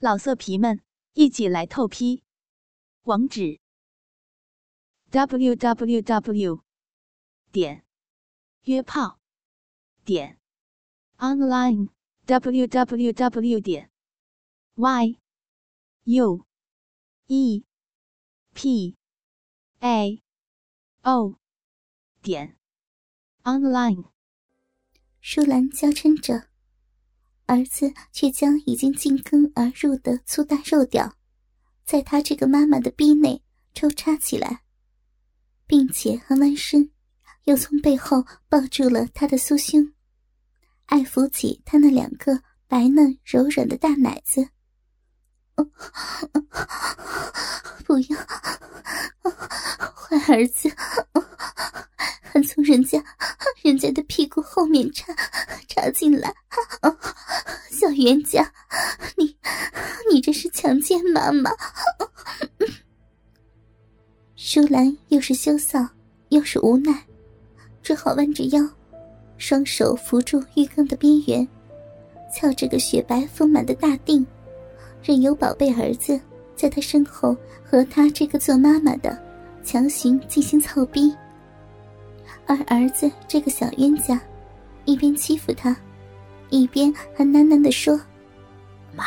老色皮们，一起来透批！网址：w w w 点约炮点 online w w w 点 y u e p a o 点 online。舒兰娇嗔着。儿子却将已经进根而入的粗大肉屌，在他这个妈妈的逼内抽插起来，并且还弯身，又从背后抱住了他的酥胸，爱抚起他那两个白嫩柔软的大奶子。不要，坏儿子！从人家人家的屁股后面插插进来，小冤家，你你这是强奸妈妈！舒兰又是羞臊又是无奈，只好弯着腰，双手扶住浴缸的边缘，翘着个雪白丰满的大腚，任由宝贝儿子在他身后和他这个做妈妈的强行进行操逼。而儿子这个小冤家，一边欺负他，一边还喃喃的说：“妈，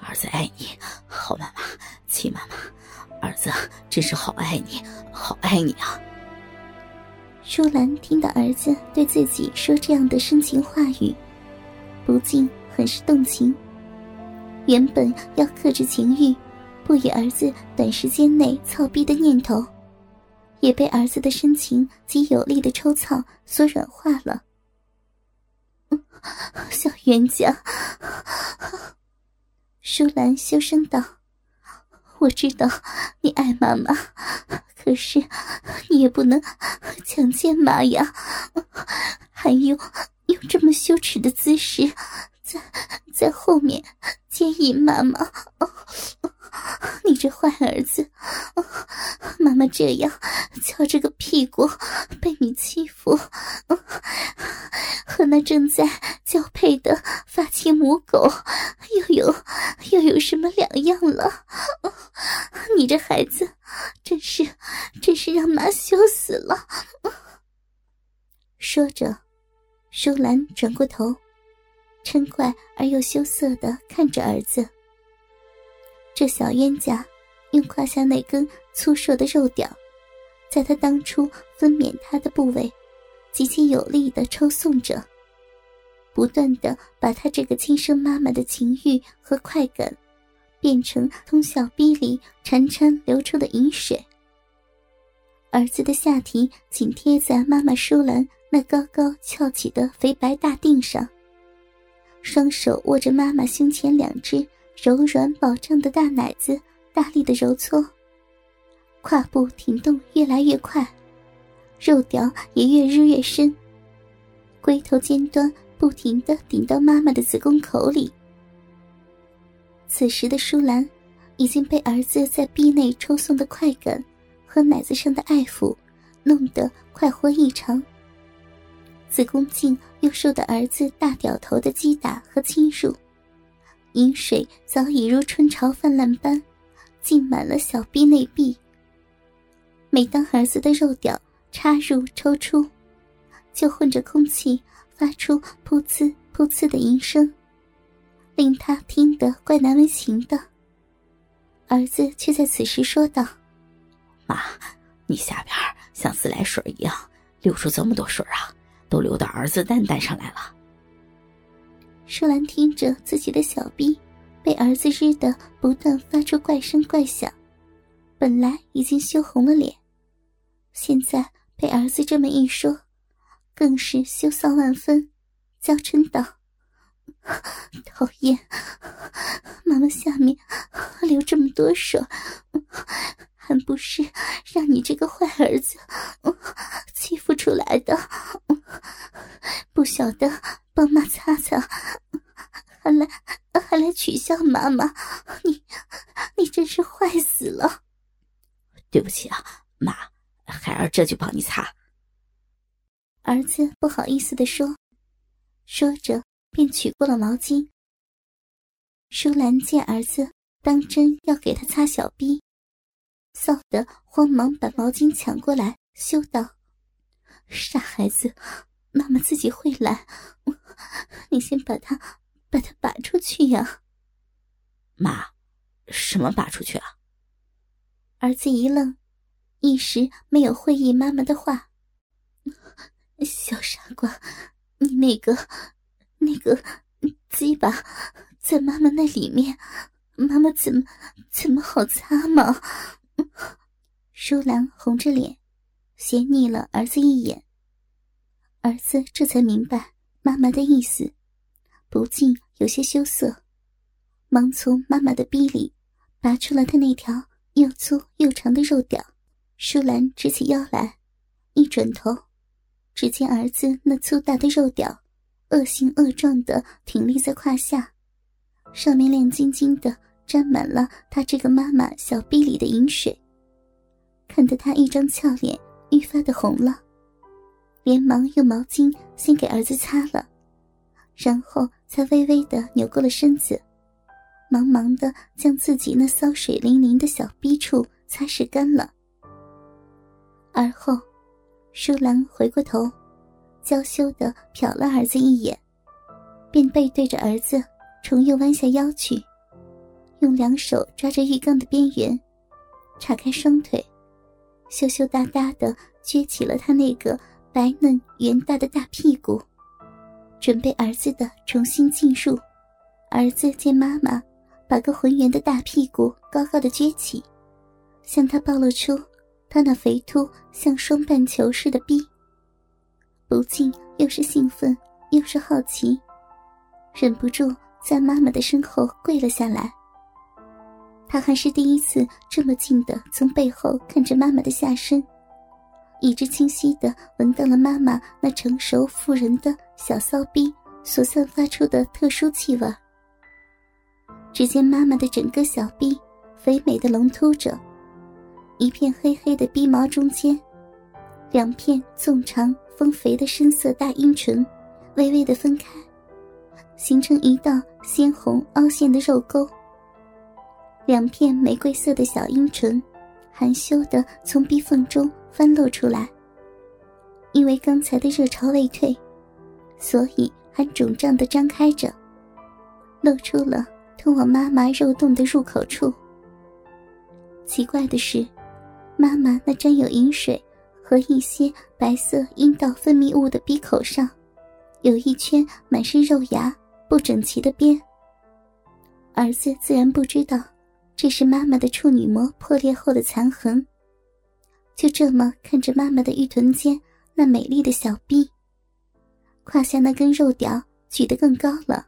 儿子爱你，好妈妈，亲妈妈，儿子真是好爱你，好爱你啊！”舒兰听到儿子对自己说这样的深情话语，不禁很是动情。原本要克制情欲，不与儿子短时间内操逼的念头。也被儿子的深情及有力的抽操所软化了。小冤家，舒兰羞声道：“我知道你爱妈妈，可是你也不能强奸妈呀！还有，用这么羞耻的姿势，在在后面奸淫妈妈。”你这坏儿子，妈妈这样翘着个屁股被你欺负，和那正在交配的发情母狗又有又有什么两样了？你这孩子真是真是让妈羞死了！说着，舒兰转过头，嗔怪而又羞涩的看着儿子。这小冤家用胯下那根粗硕的肉屌，在他当初分娩他的部位，极其有力的抽送着，不断的把他这个亲生妈妈的情欲和快感，变成通小逼里潺潺流出的饮水。儿子的下体紧贴在妈妈舒兰那高高翘起的肥白大腚上，双手握着妈妈胸前两只。柔软饱胀的大奶子，大力的揉搓，胯部挺动越来越快，肉屌也越日越深。龟头尖端不停的顶到妈妈的子宫口里。此时的舒兰，已经被儿子在壁内抽送的快感和奶子上的爱抚，弄得快活异常。子宫颈又受到儿子大屌头的击打和侵入。饮水早已如春潮泛滥般，浸满了小臂内壁。每当儿子的肉屌插入抽出，就混着空气发出噗呲噗呲的吟声，令他听得怪难为情的。儿子却在此时说道：“妈，你下边像自来水一样流出这么多水啊，都流到儿子蛋蛋上来了。”舒兰听着自己的小臂被儿子日的不断发出怪声怪响，本来已经羞红了脸，现在被儿子这么一说，更是羞臊万分，娇嗔道：“讨厌，妈妈下面流这么多水，还不是让你这个坏儿子欺负出来的？不晓得。”帮妈擦擦，还来还来取笑妈妈，你你真是坏死了！对不起啊，妈，孩儿这就帮你擦。儿子不好意思的说，说着便取过了毛巾。舒兰见儿子当真要给他擦小臂，臊得慌忙把毛巾抢过来，羞道：“傻孩子，妈妈自己会来，你先把他把他拔出去呀。”妈，什么拔出去啊？儿子一愣，一时没有会意妈妈的话。小傻瓜，你那个那个鸡巴在妈妈那里面，妈妈怎么怎么好擦吗？舒兰红着脸，斜睨了儿子一眼。儿子这才明白妈妈的意思，不禁有些羞涩。忙从妈妈的逼里拔出了她那条又粗又长的肉屌，舒兰直起腰来，一转头，只见儿子那粗大的肉屌，恶形恶状的挺立在胯下，上面亮晶晶的沾满了他这个妈妈小臂里的饮水，看得他一张俏脸愈发的红了，连忙用毛巾先给儿子擦了，然后才微微的扭过了身子。忙忙的将自己那骚水淋淋的小逼处擦拭干了，而后，舒兰回过头，娇羞的瞟了儿子一眼，便背对着儿子，重又弯下腰去，用两手抓着浴缸的边缘，叉开双腿，羞羞答答的撅起了他那个白嫩圆大的大屁股，准备儿子的重新进入。儿子见妈妈。把个浑圆的大屁股高高的撅起，向他暴露出他那肥凸像双半球似的逼，不禁又是兴奋又是好奇，忍不住在妈妈的身后跪了下来。他还是第一次这么近的从背后看着妈妈的下身，一直清晰的闻到了妈妈那成熟妇人的小骚逼所散发出的特殊气味。只见妈妈的整个小臂肥美的隆凸着，一片黑黑的逼毛中间，两片纵长丰肥的深色大阴唇微微的分开，形成一道鲜红凹陷的肉沟。两片玫瑰色的小阴唇含羞的从逼缝中翻露出来，因为刚才的热潮未退，所以还肿胀的张开着，露出了。通往妈妈肉洞的入口处。奇怪的是，妈妈那沾有饮水和一些白色阴道分泌物的鼻口上，有一圈满是肉芽、不整齐的边。儿子自然不知道，这是妈妈的处女膜破裂后的残痕。就这么看着妈妈的玉臀间那美丽的小臂，胯下那根肉屌举得更高了。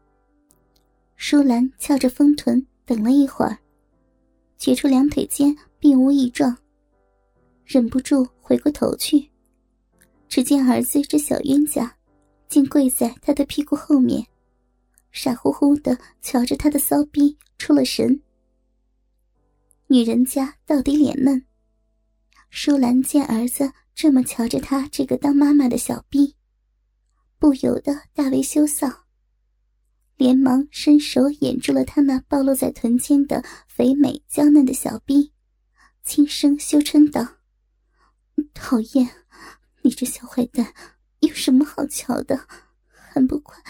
舒兰翘着丰臀，等了一会儿，觉出两腿间并无异状，忍不住回过头去，只见儿子这小冤家，竟跪在他的屁股后面，傻乎乎的瞧着他的骚逼出了神。女人家到底脸嫩，舒兰见儿子这么瞧着他这个当妈妈的小逼，不由得大为羞臊。连忙伸手掩住了他那暴露在臀间的肥美娇嫩的小逼，轻声羞嗔道：“讨厌，你这小坏蛋，有什么好瞧的？还不快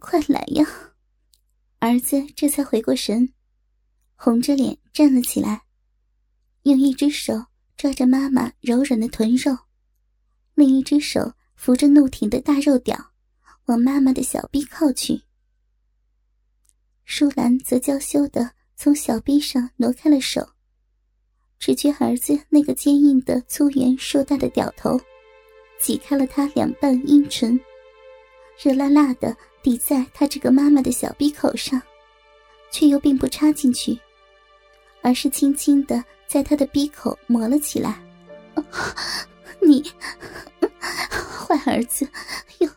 快来呀！”儿子这才回过神，红着脸站了起来，用一只手抓着妈妈柔软的臀肉，另一只手扶着怒挺的大肉屌，往妈妈的小臂靠去。舒兰则娇羞的从小臂上挪开了手，只觉儿子那个坚硬的粗圆硕大的屌头，挤开了他两半阴唇，热辣辣的抵在他这个妈妈的小臂口上，却又并不插进去，而是轻轻的在他的鼻口磨了起来。你坏儿子，又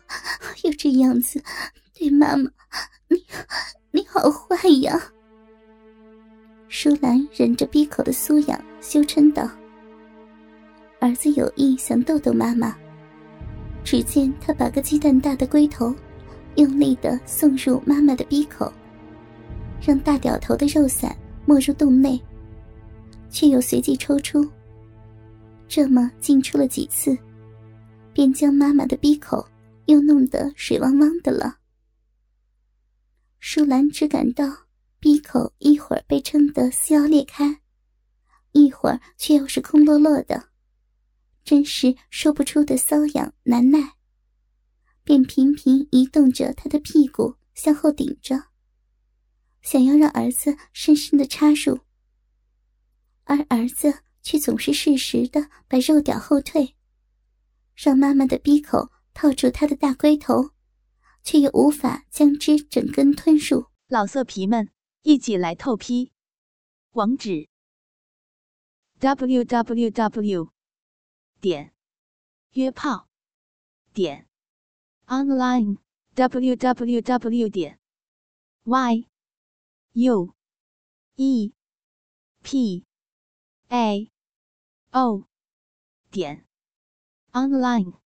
又这样子对妈妈，你。你好坏呀！舒兰忍着闭口的酥痒，羞嗔道：“儿子有意想逗逗妈妈。”只见他把个鸡蛋大的龟头，用力的送入妈妈的鼻口，让大屌头的肉伞没入洞内，却又随即抽出。这么进出了几次，便将妈妈的鼻口又弄得水汪汪的了。舒兰只感到鼻口一会儿被撑得撕要裂开，一会儿却又是空落落的，真是说不出的瘙痒难耐，便频频移动着他的屁股向后顶着，想要让儿子深深的插入，而儿子。却总是适时的把肉屌后退，让妈妈的逼口套住他的大龟头，却又无法将之整根吞入。老色皮们，一起来透批！网址：w w w 点约炮点 online w w w 点 y u e p a。哦，点，online。